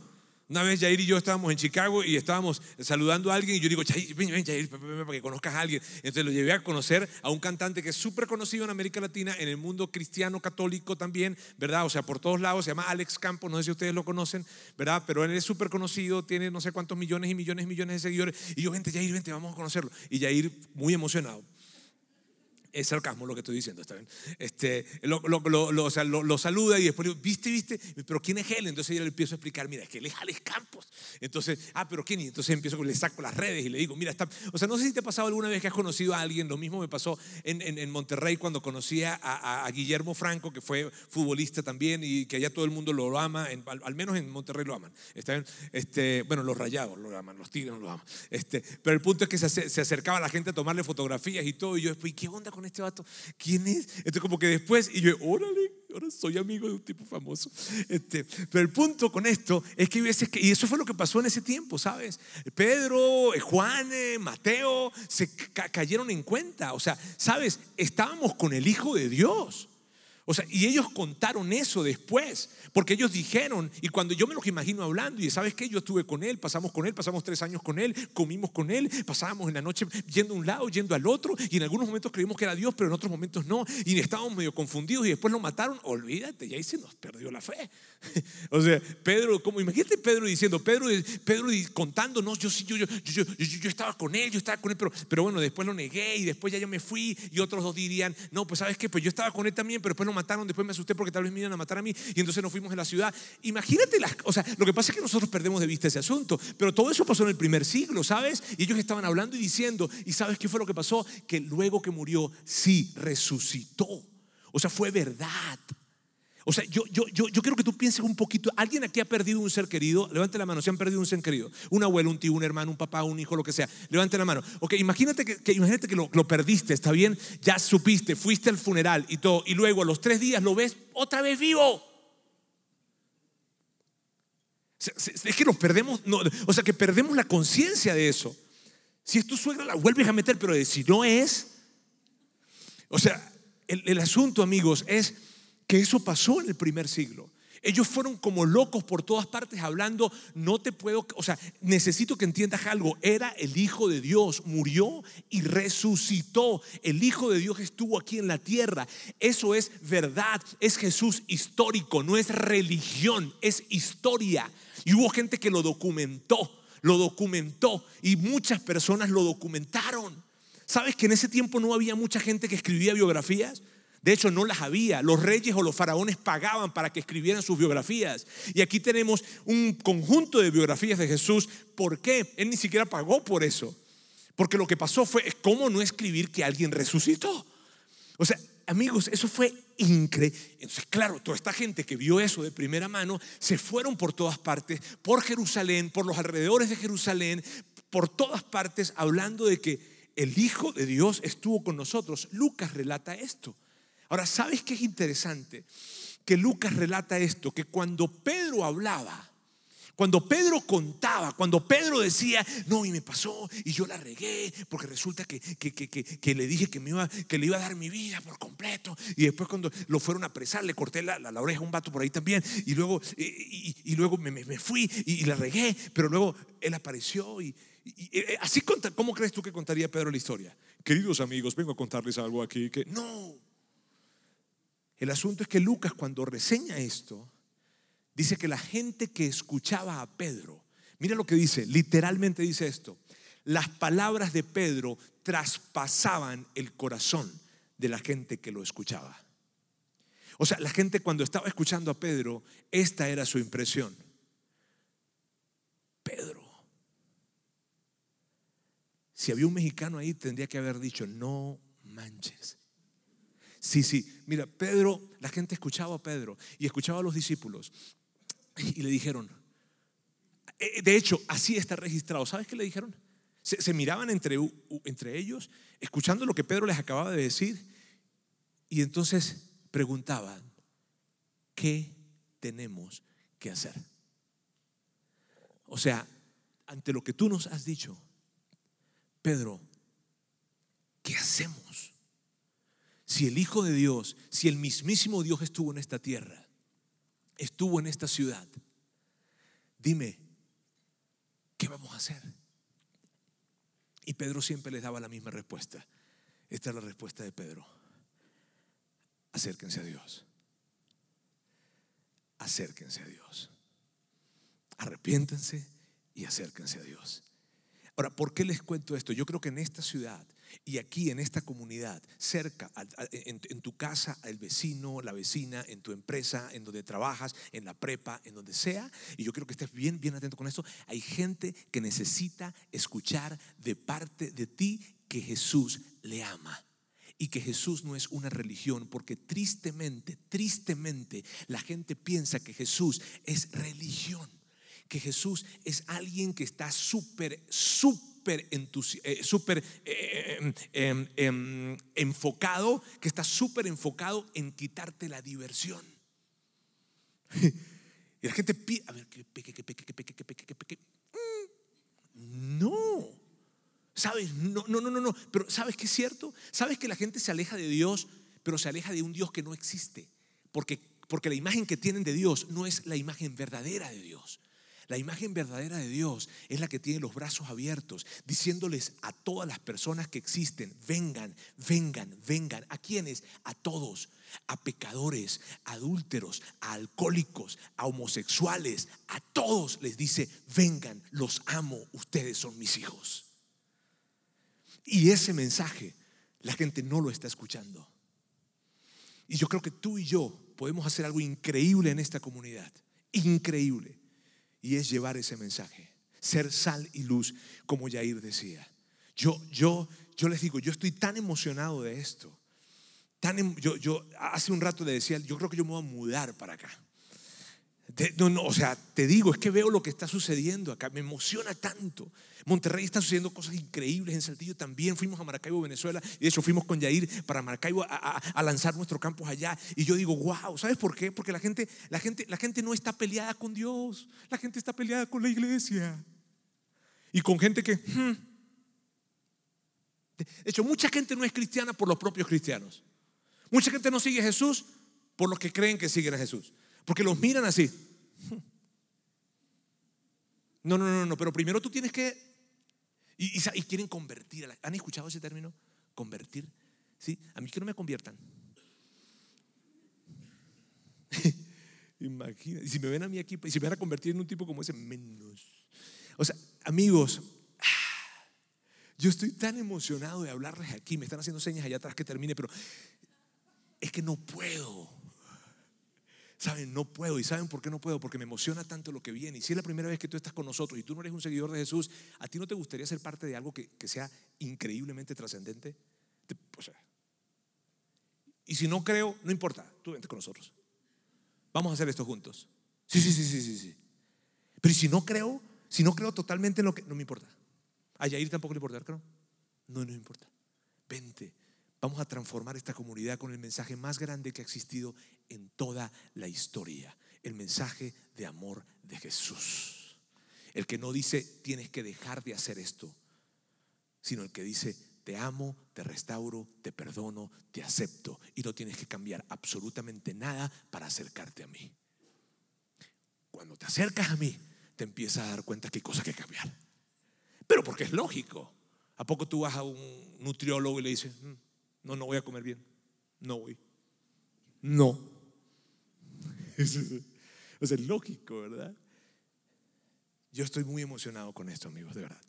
Una vez Jair y yo estábamos en Chicago y estábamos saludando a alguien y yo digo, Jair, ven, ven, Jair, para que conozcas a alguien. Entonces lo llevé a conocer a un cantante que es súper conocido en América Latina, en el mundo cristiano, católico también, ¿verdad? O sea, por todos lados, se llama Alex Campos, no sé si ustedes lo conocen, ¿verdad? Pero él es súper conocido, tiene no sé cuántos millones y millones y millones de seguidores. Y yo, vente, Jair, vente, vamos a conocerlo. Y Jair, muy emocionado. Es sarcasmo lo que estoy diciendo, ¿está bien? Este, lo, lo, lo, o sea, lo, saluda y después le digo, ¿viste, viste? Pero ¿quién es él? Entonces yo le empiezo a explicar, mira, es que él es Alex Campos. Entonces, ah, pero ¿quién? Y entonces empiezo, le saco las redes y le digo, mira, está... O sea, no sé si te ha pasado alguna vez que has conocido a alguien, lo mismo me pasó en, en, en Monterrey cuando conocí a, a, Guillermo Franco, que fue futbolista también y que allá todo el mundo lo ama, al, menos en Monterrey lo aman. ¿Está bien? Este, bueno, los rayados lo aman, los tigres lo aman. Este, pero el punto es que se, se acercaba a la gente a tomarle fotografías y todo, y yo después, ¿qué onda con este vato? ¿quién es? Entonces como que después, y yo, órale, ahora soy amigo de un tipo famoso. Este, pero el punto con esto es que veces que, y eso fue lo que pasó en ese tiempo, ¿sabes? Pedro, eh, Juan, eh, Mateo, se cayeron en cuenta. O sea, ¿sabes? Estábamos con el Hijo de Dios. O sea, y ellos contaron eso después, porque ellos dijeron, y cuando yo me los imagino hablando, y sabes qué, yo estuve con él, pasamos con él, pasamos tres años con él, comimos con él, pasábamos en la noche yendo a un lado, yendo al otro, y en algunos momentos creímos que era Dios, pero en otros momentos no, y estábamos medio confundidos y después lo mataron, olvídate, y ahí se nos perdió la fe. *laughs* o sea, Pedro, como imagínate Pedro diciendo, Pedro, Pedro contando, no, yo sí, yo, yo, yo, yo, estaba con él, yo estaba con él, pero, pero bueno, después lo negué y después ya yo me fui, y otros dos dirían, no, pues sabes qué, pues yo estaba con él también, pero después lo mataron, después me asusté porque tal vez me iban a matar a mí y entonces nos fuimos de la ciudad. Imagínate las o sea, lo que pasa es que nosotros perdemos de vista ese asunto, pero todo eso pasó en el primer siglo, ¿sabes? Y ellos estaban hablando y diciendo, ¿y sabes qué fue lo que pasó? Que luego que murió, sí, resucitó. O sea, fue verdad. O sea, yo, yo, yo, yo quiero que tú pienses un poquito. ¿Alguien aquí ha perdido un ser querido? Levante la mano. Si han perdido un ser querido. Un abuelo, un tío, un hermano, un papá, un hijo, lo que sea. Levante la mano. Ok, imagínate que, imagínate que lo, lo, perdiste, ¿está bien? Ya supiste, fuiste al funeral y todo. Y luego a los tres días lo ves otra vez vivo. Es que nos perdemos, no, o sea, que perdemos la conciencia de eso. Si es tu suegra, la vuelves a meter, pero si no es. O sea, el, el asunto, amigos, es que eso pasó en el primer siglo. Ellos fueron como locos por todas partes hablando, no te puedo, o sea, necesito que entiendas algo, era el Hijo de Dios, murió y resucitó. El Hijo de Dios estuvo aquí en la tierra. Eso es verdad, es Jesús histórico, no es religión, es historia. Y hubo gente que lo documentó, lo documentó y muchas personas lo documentaron. ¿Sabes que en ese tiempo no había mucha gente que escribía biografías? De hecho, no las había. Los reyes o los faraones pagaban para que escribieran sus biografías. Y aquí tenemos un conjunto de biografías de Jesús. ¿Por qué? Él ni siquiera pagó por eso. Porque lo que pasó fue, ¿cómo no escribir que alguien resucitó? O sea, amigos, eso fue increíble. Entonces, claro, toda esta gente que vio eso de primera mano se fueron por todas partes, por Jerusalén, por los alrededores de Jerusalén, por todas partes, hablando de que el Hijo de Dios estuvo con nosotros. Lucas relata esto. Ahora, ¿sabes qué es interesante? Que Lucas relata esto, que cuando Pedro hablaba, cuando Pedro contaba, cuando Pedro decía, no, y me pasó, y yo la regué, porque resulta que, que, le dije que, me iba, que le iba a dar mi vida por completo, y después cuando lo fueron a apresar, le corté la, la, oreja a un vato por ahí también, y luego, y, luego me, me, fui y, la regué, pero luego él apareció y, eh, así, ¿cómo crees tú que contaría Pedro la historia? Queridos amigos, vengo a contarles algo aquí que no. El asunto es que Lucas cuando reseña esto, dice que la gente que escuchaba a Pedro, mira lo que dice, literalmente dice esto, las palabras de Pedro traspasaban el corazón de la gente que lo escuchaba. O sea, la gente cuando estaba escuchando a Pedro, esta era su impresión. Pedro. Si había un mexicano ahí, tendría que haber dicho, no manches. Sí, sí. Mira, Pedro, la gente escuchaba a Pedro y escuchaba a los discípulos y le dijeron, eh, de hecho, así está registrado. ¿Sabes qué le dijeron? Se, miraban entre, entre ellos, escuchando lo que Pedro les acababa de decir y entonces preguntaban, ¿qué tenemos que hacer? O sea, ante lo que tú nos has dicho, Pedro, ¿qué hacemos? Si el Hijo de Dios, si el mismísimo Dios estuvo en esta tierra, estuvo en esta ciudad, dime, vamos a hacer? Y Pedro siempre les daba la misma respuesta. Esta es la respuesta de Pedro. Acérquense a Dios. Acérquense a Dios. Arrepiéntense y acérquense a Dios. Ahora, ¿por qué les cuento esto? Yo creo que en esta ciudad y aquí en esta comunidad, cerca, en, tu casa, el vecino, la vecina, en tu empresa, en donde trabajas, en la prepa, en donde sea, y yo creo que estés bien, bien atento con esto, hay gente que necesita escuchar de parte de ti que Jesús le ama. Y que Jesús no es una religión, porque tristemente, tristemente la gente piensa que Jesús es religión que Jesús es alguien que está súper, súper eh, súper eh, em, em, enfocado, que está súper enfocado en quitarte la diversión. *laughs* Y la gente pide, a ver, que peque, que peque, que peque, que peque, que peque. No. ¿Sabes? No, no, no, no, no. Pero ¿sabes qué es cierto? ¿Sabes que la gente se aleja de Dios, pero se aleja de un Dios que no existe? Porque, porque la imagen que tienen de Dios no es la imagen verdadera de Dios. La imagen verdadera de Dios es la que tiene los brazos abiertos, diciéndoles a todas las personas que existen, vengan, vengan, vengan. ¿A quiénes? A todos. A pecadores, a adúlteros, a alcohólicos, a homosexuales, a todos les dice, vengan, los amo, ustedes son mis hijos. Y ese mensaje la gente no lo está escuchando. Y yo creo que tú y yo podemos hacer algo increíble en esta comunidad. Increíble y es llevar ese mensaje, ser sal y luz, como Yair decía. Yo, yo, yo les digo, yo estoy tan emocionado de esto. Tan, em, yo, yo hace un rato le decía, yo creo que yo me voy a mudar para acá no, no, o sea, te digo, es que veo lo que está sucediendo acá, me emociona tanto. Monterrey está sucediendo cosas increíbles, en Saltillo también. Fuimos a Maracaibo, Venezuela, y de hecho fuimos con Yair para Maracaibo a, lanzar nuestro campus allá. Y yo digo, wow, ¿sabes por qué? Porque la gente, la, gente, la gente no está peleada con Dios, la gente está peleada con la iglesia. Y con gente que... Hmm. De hecho, mucha gente no es cristiana por los propios cristianos. Mucha gente no sigue a Jesús por los que creen que siguen a Jesús. Porque los miran así. *laughs* No, no, no, no, pero primero tú tienes que... Y, quieren convertir. ¿Han escuchado ese término? Convertir. ¿Sí? A mí que no me conviertan. *laughs* Imagina. Y si me ven a mí aquí, y si me van a convertir en un tipo como ese, menos. O sea, amigos, yo estoy tan emocionado de hablarles aquí. Me están haciendo señas allá atrás que termine, pero es que no puedo. Saben, no puedo. ¿Y saben por qué no puedo? Porque me emociona tanto lo que viene. Y si es la primera vez que tú estás con nosotros y tú no eres un seguidor de Jesús, ¿a ti no te gustaría ser parte de algo que, sea increíblemente trascendente? y si no creo, no importa, tú vente con nosotros. Vamos a hacer esto juntos. Sí, sí, sí, sí, sí, sí. Pero si no creo, si no creo totalmente en lo que, no me importa. A Yair tampoco le importa, creo. No, no importa. Vente, Vamos a transformar esta comunidad con el mensaje más grande que ha existido en toda la historia. El mensaje de amor de Jesús. El que no dice tienes que dejar de hacer esto, sino el que dice te amo, te restauro, te perdono, te acepto y no tienes que cambiar absolutamente nada para acercarte a mí. Cuando te acercas a mí, te empiezas a dar cuenta que hay cosas que cambiar. Pero porque es lógico. ¿A poco tú vas a un nutriólogo y le dices, mm, no, no voy a comer bien. No voy. No. *laughs* O sea, es lógico, ¿verdad? Yo estoy muy emocionado con esto, amigos, de verdad.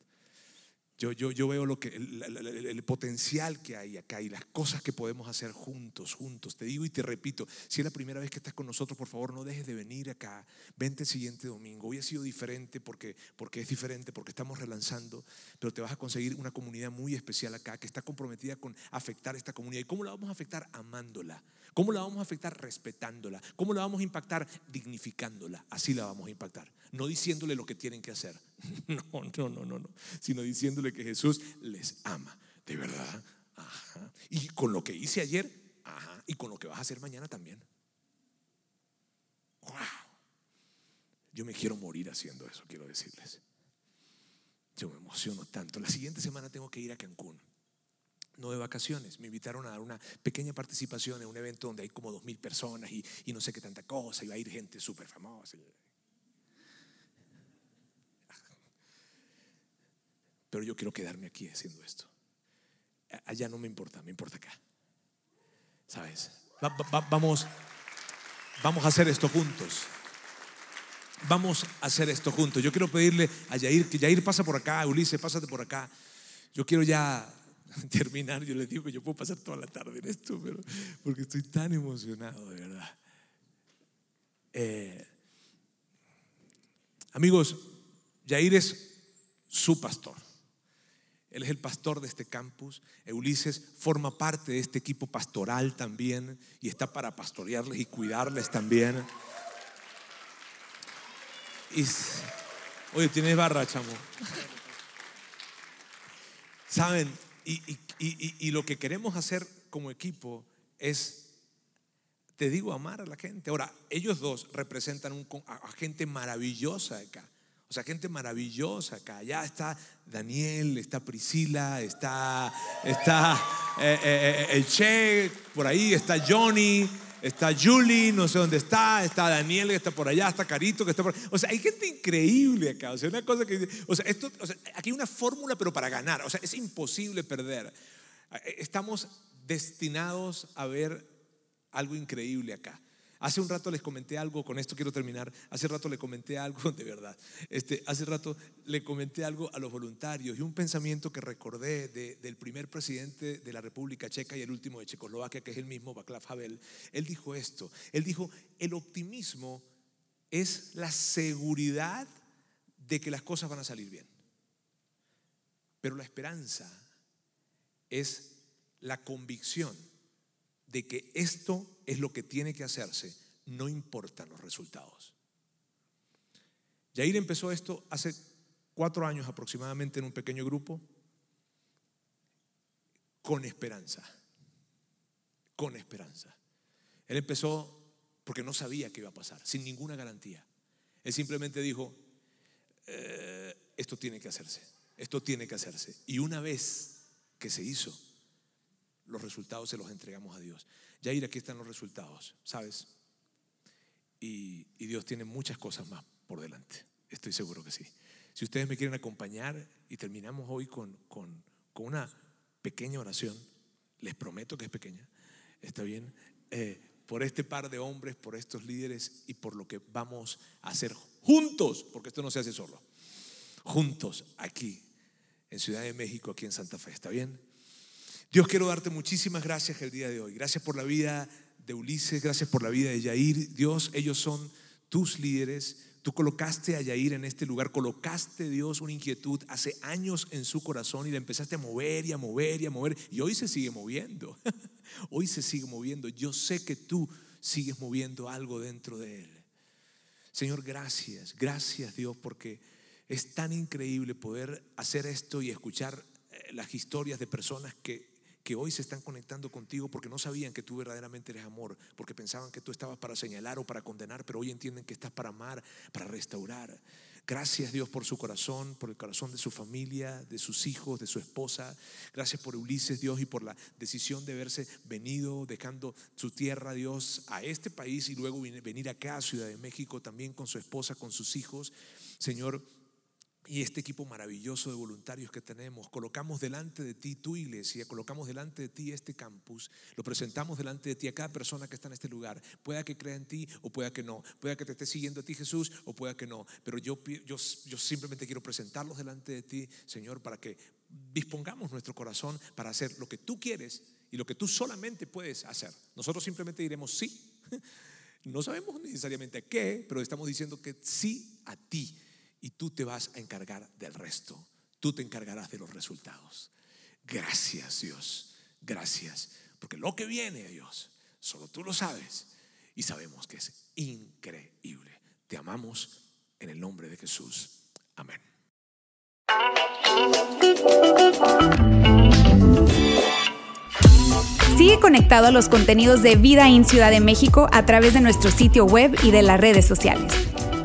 Yo, yo, yo veo lo que, el, potencial que hay acá y las cosas que podemos hacer juntos, juntos. Te digo y te repito, si es la primera vez que estás con nosotros, por favor no dejes de venir acá. Vente el siguiente domingo. Hoy ha sido diferente porque, porque es diferente, porque estamos relanzando, pero te vas a conseguir una comunidad muy especial acá que está comprometida con afectar esta comunidad. ¿Y cómo la vamos a afectar? Amándola. ¿Cómo la vamos a afectar? Respetándola. ¿Cómo la vamos a impactar? Dignificándola. Así la vamos a impactar. No diciéndole lo que tienen que hacer. *laughs* No, no, no, no, no. Sino diciéndole que Jesús les ama. De verdad. Ajá. Y con lo que hice ayer, ajá. Y con lo que vas a hacer mañana también. Wow. Yo me quiero morir haciendo eso, quiero decirles. Yo me emociono tanto. La siguiente semana tengo que ir a Cancún no de vacaciones. Me invitaron a dar una pequeña participación en un evento donde hay como dos mil personas y, no sé qué tanta cosa, y va a ir gente súper famosa. pero yo quiero quedarme aquí haciendo esto. Allá no me importa, me importa acá. ¿Sabes? vamos, vamos a hacer esto juntos. Vamos a hacer esto juntos. Yo quiero pedirle a Yair, que Yair pasa por acá, Ulises, pásate por acá. Yo quiero ya *laughs* terminar. Yo les digo que yo puedo pasar toda la tarde en esto, pero porque estoy tan emocionado, de verdad. Eh, amigos, Yair es su pastor. Él es el pastor de este campus. Ulises forma parte de este equipo pastoral también y está para pastorearles y cuidarles también. Oye, tienes barra, chamo. Saben, y, lo que queremos hacer como equipo es, te digo, amar a la gente. Ahora, ellos dos representan un, a gente maravillosa acá. O sea, gente maravillosa acá. Allá está Daniel, está Priscila, está, está eh, eh, eh, el Che, por ahí está Johnny, está Julie, no sé dónde está, está Daniel que está por allá, está Carito que está por. O sea, hay gente increíble acá. O sea, una cosa que, o sea, esto, o sea, aquí hay una fórmula, pero para ganar. O sea, es imposible perder. Estamos destinados a ver algo increíble acá. Hace un rato les comenté algo, con esto quiero terminar. Hace rato le comenté algo, *laughs* de verdad. Este, hace rato le comenté algo a los voluntarios y un pensamiento que recordé del primer presidente de la República Checa y el último de Checoslovaquia, que es el mismo Václav Havel. Él dijo esto: Él dijo, el optimismo es la seguridad de que las cosas van a salir bien. Pero la esperanza es la convicción de que esto es lo que tiene que hacerse, no importan los resultados. Yair empezó esto hace cuatro años aproximadamente en un pequeño grupo, con esperanza, con esperanza. Él empezó porque no sabía qué iba a pasar, sin ninguna garantía. Él simplemente dijo, eh, esto tiene que hacerse, esto tiene que hacerse. Y una vez que se hizo, los resultados se los entregamos a Dios. ir aquí están los resultados, ¿sabes? Y, Dios tiene muchas cosas más por delante. Estoy seguro que sí. Si ustedes me quieren acompañar y terminamos hoy con, con, una pequeña oración, les prometo que es pequeña, ¿está bien? Eh, por este par de hombres, por estos líderes y por lo que vamos a hacer juntos, porque esto no se hace solo, juntos aquí en Ciudad de México, aquí en Santa Fe, ¿está bien? Dios, quiero darte muchísimas gracias el día de hoy. Gracias por la vida de Ulises, gracias por la vida de Yair. Dios, ellos son tus líderes. Tú colocaste a Yair en este lugar, colocaste Dios una inquietud hace años en su corazón y le empezaste a mover y a mover y a mover. Y hoy se sigue moviendo. *laughs* hoy se sigue moviendo. Yo sé que tú sigues moviendo algo dentro de él. Señor, gracias, gracias Dios, porque es tan increíble poder hacer esto y escuchar eh, las historias de personas que que hoy se están conectando contigo porque no sabían que tú verdaderamente eres amor, porque pensaban que tú estabas para señalar o para condenar, pero hoy entienden que estás para amar, para restaurar. Gracias Dios por su corazón, por el corazón de su familia, de sus hijos, de su esposa. Gracias por Ulises Dios y por la decisión de haberse venido dejando su tierra Dios a este país y luego venir acá a Ciudad de México también con su esposa, con sus hijos. Señor, y este equipo maravilloso de voluntarios que tenemos, colocamos delante de ti tu iglesia, colocamos delante de ti este campus, lo presentamos delante de ti a cada persona que está en este lugar, pueda que crea en ti o pueda que no, pueda que te esté siguiendo a ti Jesús o pueda que no, pero yo, yo, yo simplemente quiero presentarlos delante de ti, Señor, para que dispongamos nuestro corazón para hacer lo que tú quieres y lo que tú solamente puedes hacer. Nosotros simplemente diremos sí. *laughs* No sabemos necesariamente a qué, pero estamos diciendo que sí a ti y tú te vas a encargar del resto. Tú te encargarás de los resultados. Gracias Dios, gracias. Porque lo que viene, Dios, solo tú lo sabes y sabemos que es increíble. Te amamos en el nombre de Jesús. Amén. Sigue conectado a los contenidos de Vida en Ciudad de México a través de nuestro sitio web y de las redes sociales.